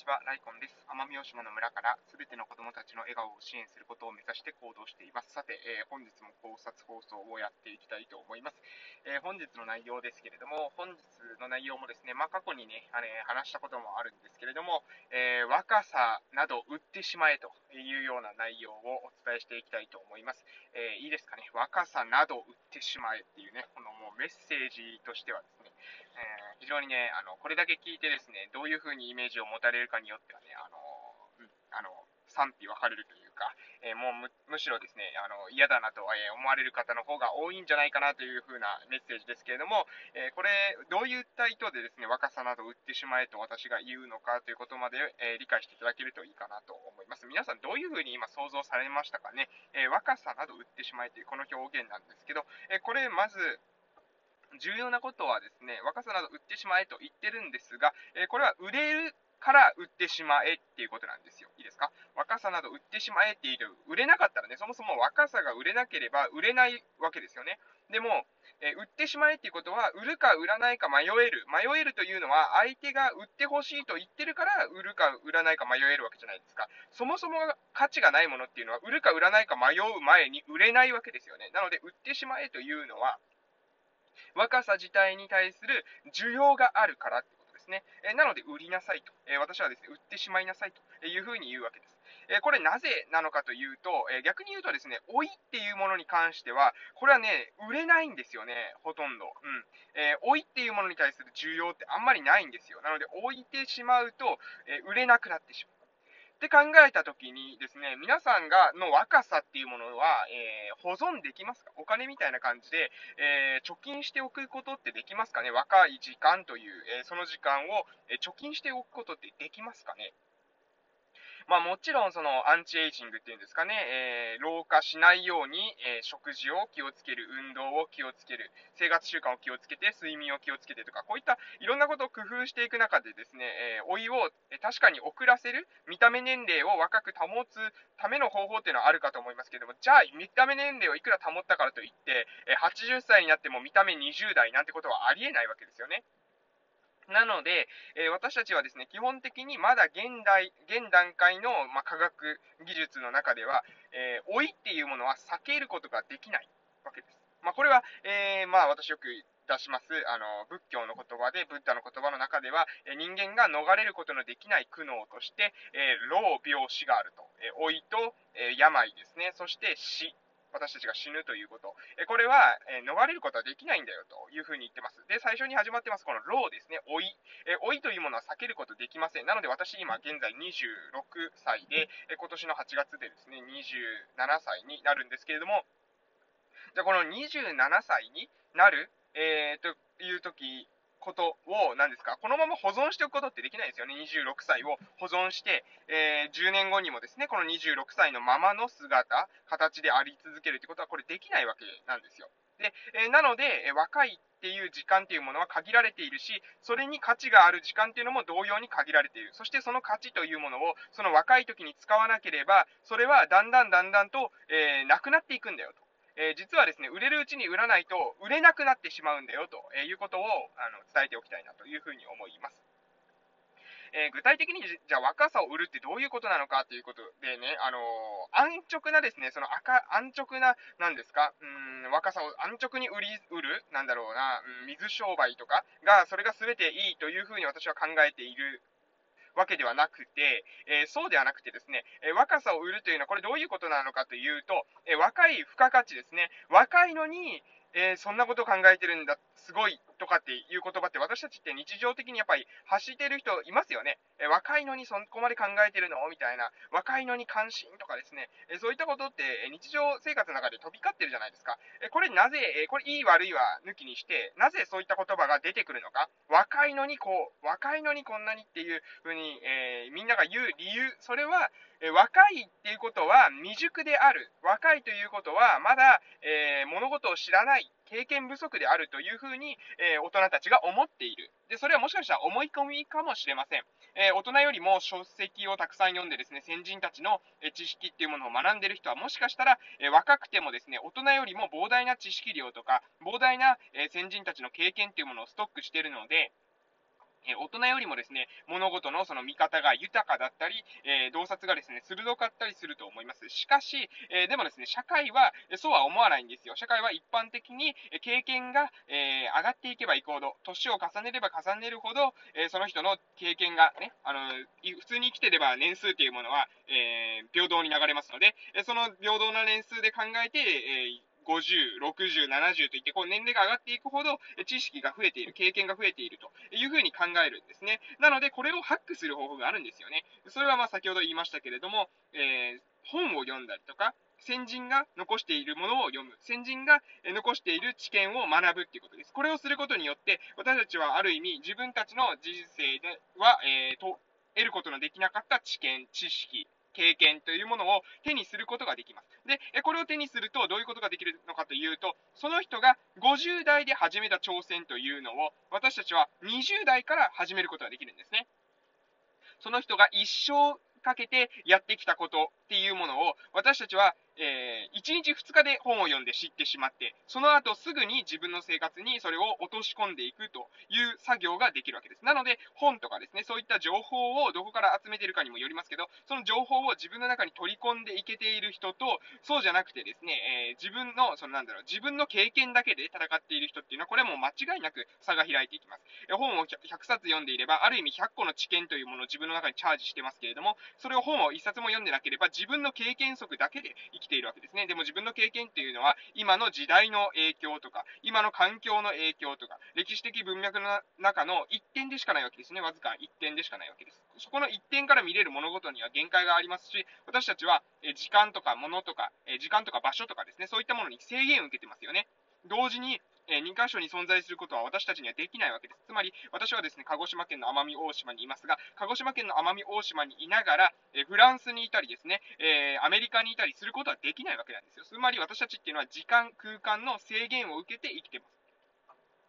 ちは、ライコンです。奄美大島の村からすべての子供たちの笑顔を支援することを目指して行動しています。さて、えー、本日も考察放送をやっていきたいと思います。えー、本日の内容ですけれども、本日の内容もですね、まあ、過去にね、あれ話したこともあるんですけれども、えー、若さなど売ってしまえというような内容をお伝えしていきたいと思います。えいいですかね、若さなど売ってしまえっていうね、このもうメッセージとしてはですね、え非常にね、あの、これだけ聞いてですね、どういう風にイメージを持たれるかによってはね、あの、うん、あの、賛否分かれるというか、えー、もうむしろですね、あの嫌だなと、え思われる方の方が多いんじゃないかなという風なメッセージですけれども、えー、これ、どういった意図でですね、若さなど売ってしまえと私が言うのかということまで、えー、理解していただけるといいかなと思います。皆さん、どういう風に今想像されましたかね、え若さなど売ってしまえというこの表現なんですけど、えこれ、まず、重要なことはですね、若さなど売ってしまえと言ってるんですが、えこれは売れるから売ってしまえっていうことなんですよ。いいですか？若さなど売ってしまえって言う、売れなかったらね、そもそも若さが売れなければ売れないわけですよね。でも、え売ってしまえっていうことは、売るか売らないか迷える。迷えるというのは、相手が売ってほしいと言ってるから、売るか売らないか迷えるわけじゃないですか。そもそも価値がないものっていうのは、売るか売らないか迷う前に売れないわけですよね。なので、売ってしまえというのは、若さ自体に対する需要があるからね。えなので、売りなさいと。え私はですね、売ってしまいなさいというふうに言うわけです。えこれなぜなのかというと、え逆に言うとですね、老いっていうものに関しては、これはね、売れないんですよね、ほとんど。うん。え老いっていうものに対する需要ってあんまりないんですよ。なので、置いてしまうと、え売れなくなってしまう。って考えたときにですね、皆さんがの若さっていうものは、えー、保存できますか？お金みたいな感じで、えー、貯金しておくことってできますかね？若い時間という、えー、その時間を、え貯金しておくことってできますかね？まあ、もちろんそのアンチエイジングっていうんですかね、えー、老化しないように、えー、食事を気をつける、運動を気をつける、生活習慣を気をつけて、睡眠を気をつけてとか、こういったいろんなことを工夫していく中でですね、えー、老いを、確かに遅らせる、見た目年齢を若く保つための方法っていうのはあるかと思いますけども、じゃあ見た目年齢をいくら保ったからといって、え80歳になっても見た目20代なんてことはありえないわけですよね。なので、えー、私たちはですね、基本的にまだ現代、現段階の、まあ、科学技術の中では、えー、老いっていうものは避けることができないわけです。まあ、これは、えー、まあ、私よく出します、あの、仏教の言葉で、ブッダの言葉の中では、え人間が逃れることのできない苦悩として、え老、病、死があると。え老いと、え病ですね、そして死私たちが死ぬということ。えこれは、え逃れることはできないんだよというふうに言ってます。で、最初に始まってます、この老ですね、老い。え老いというものは避けることできません。なので私今現在26歳で、え今年の8月でですね、27歳になるんですけれども、じゃあこの27歳になる、えー、という時ことを、何ですか、このまま保存しておくことってできないですよね。26歳を保存して、えー、10年後にもですね、この26歳のままの姿、形であり続けるってことは、これできないわけなんですよ。で、えー、なので、え若いっていう時間っていうものは限られているし、それに価値がある時間っていうのも同様に限られている。そしてその価値というものを、その若い時に使わなければ、それはだんだんだんだんと、えー、なくなっていくんだよと。えー、実はですね、売れるうちに売らないと売れなくなってしまうんだよということをあの伝えておきたいなというふうに思います。えー、具体的にじゃあ若さを売るってどういうことなのかということでね、あのー、安直なですね、その赤、安直な、なんですか、うん、若さを安直に売り、売る、なんだろうな、うん、水商売とかが、それが全ていいというふうに私は考えているわけではなくて、えー、そうではなくてですね、えー、若さを売るというのはこれどういうことなのかというと、えー、若い付加価値ですね。若いのに、えそんなこと考えてるんだ、すごいとかっていう言葉って私たちって日常的にやっぱり走ってる人いますよね。え若いのにそこまで考えてるの？みたいな。若いのに関心とかですね。えそういったことって日常生活の中で飛び交ってるじゃないですか。えこれなぜ、えこれいい悪いは抜きにして、なぜそういった言葉が出てくるのか。若いのにこう、若いのにこんなにっていうふうに、え、みんなが言う理由、それは、え若いっていうことは未熟である。若いということはまだ、えー、物事を知らない。経験不足であるというふうに、えー、大人たちが思っている。で、それはもしかしたら思い込みかもしれません。えー、大人よりも書籍をたくさん読んでですね、先人たちの知識っていうものを学んでる人はもしかしたら、え若くてもですね、大人よりも膨大な知識量とか、膨大な、え先人たちの経験っていうものをストックしているので、え大人よりもですね、物事のその見方が豊かだったり、えー、洞察がですね、鋭かったりすると思います。しかし、えー、でもですね、社会はそうは思わないんですよ。社会は一般的に経験が、えー、上がっていけばいくほど、年を重ねれば重ねるほど、えその人の経験がね、あの、普通に生きてれば年数というものは、え平等に流れますので、その平等な年数で考えて、え50、60、70といって、こう年齢が上がっていくほど、知識が増えている、経験が増えているというふうに考えるんですね。なので、これをハックする方法があるんですよね。それはまあ先ほど言いましたけれども、えー、本を読んだりとか、先人が残しているものを読む。先人が残している知見を学ぶっていうことです。これをすることによって、私たちはある意味、自分たちの人生では、えー、と得ることのできなかった知見、知識、経験というものを手にすることができます。で、これを手にするとどういうことができるのかというと、その人が50代で始めた挑戦というのを、私たちは20代から始めることができるんですね。その人が一生かけてやってきたことっていうものを、私たちはえー、1日2日で本を読んで知ってしまって、その後すぐに自分の生活にそれを落とし込んでいくという作業ができるわけです。なので、本とかですね、そういった情報をどこから集めてるかにもよりますけど、その情報を自分の中に取り込んでいけている人と、そうじゃなくてですね、えー、自分の、そのなんだろう、自分の経験だけで戦っている人っていうのは、これはもう間違いなく差が開いていきます。え本を100冊読んでいれば、ある意味100個の知見というものを自分の中にチャージしてますけれども、それを本を1冊も読んでなければ、自分の経験則だけで生きているわけですね。でも自分の経験っていうのは、今の時代の影響とか、今の環境の影響とか、歴史的文脈の中の一点でしかないわけですね。わずか一点でしかないわけです。そこの一点から見れる物事には限界がありますし、私たちは、え時間とか物とか、え時間とか場所とかですね、そういったものに制限を受けてますよね。同時に、えー、2箇所に存在することは私たちにはできないわけです。つまり、私はですね、鹿児島県の奄美大島にいますが、鹿児島県の奄美大島にいながら、えー、フランスにいたりですね、えー、アメリカにいたりすることはできないわけなんですよ。つまり私たちっていうのは時間、空間の制限を受けて生きてます。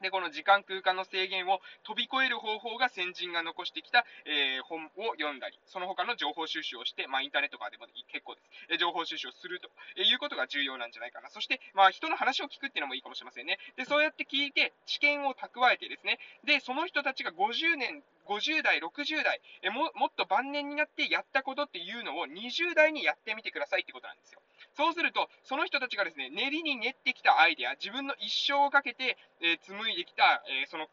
で、この時間空間の制限を飛び越える方法が先人が残してきた、えー、本を読んだり、その他の情報収集をして、まあ、インターネットとかでも結構です。え情報収集をするということが重要なんじゃないかな。そして、まあ、人の話を聞くっていうのもいいかもしれませんね。で、そうやって聞いて、知見を蓄えてですね、で、その人たちが50年、50代、60代、えももっと晩年になってやったことっていうのを20代にやってみてくださいってことなんですよ。そうすると、その人たちがですね、練りに練ってきたアイデア、自分の一生をかけて、えー、紡いできた、えー、その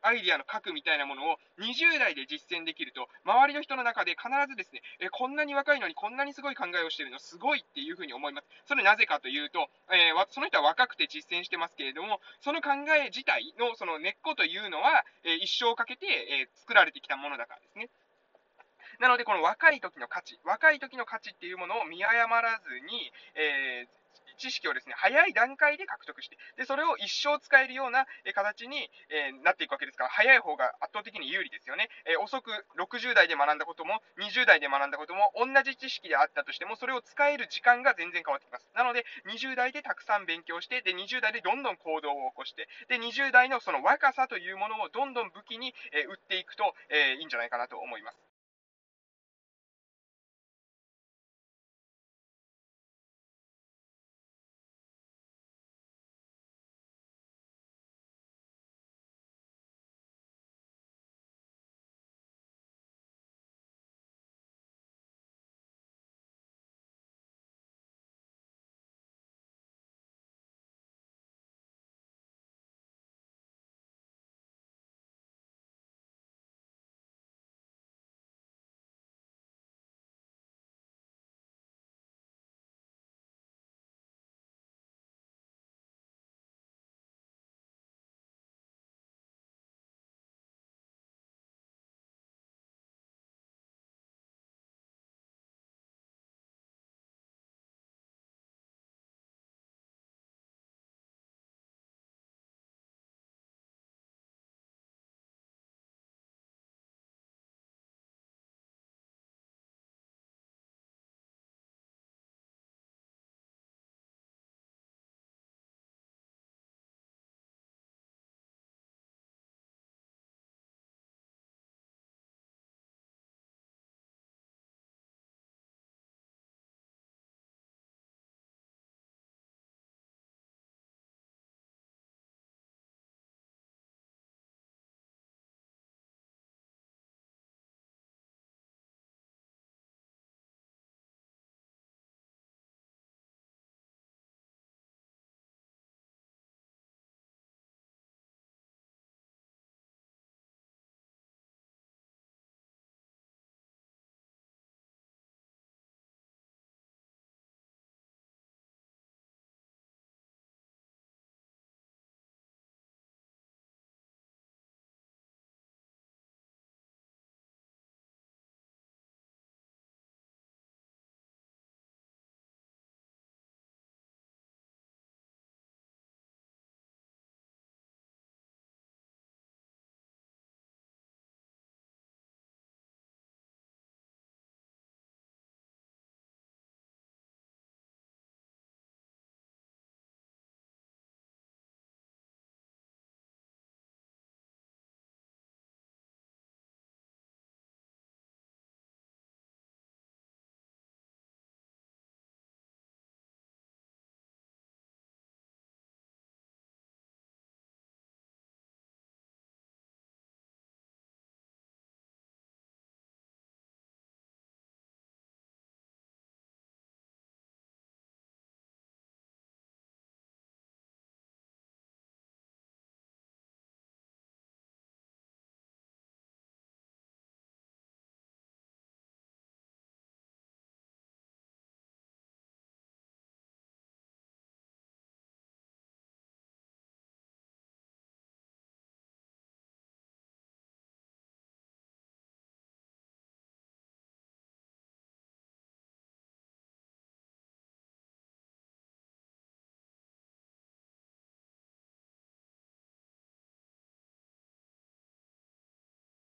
アイデアの核みたいなものを20代で実践できると、周りの人の中で必ずですね、えこんなに若いのにこんなにすごい考えをしてるのすごいっていうふうに思います。それなぜかというと、えー、その人は若くて実践してますけれども、その考え自体のその根っこというのは、え一生をかけて、え作られてきたものだからですね。なので、この若い時の価値、若い時の価値っていうものを見誤らずに、えー知識をですね、早い段階で獲得して、で、それを一生使えるような形に、えー、なっていくわけですから、早い方が圧倒的に有利ですよね。えー、遅く60代で学んだことも、20代で学んだことも、同じ知識であったとしても、それを使える時間が全然変わってきます。なので、20代でたくさん勉強して、で、20代でどんどん行動を起こして、で、20代のその若さというものをどんどん武器に、えー、打っていくと、えいいんじゃないかなと思います。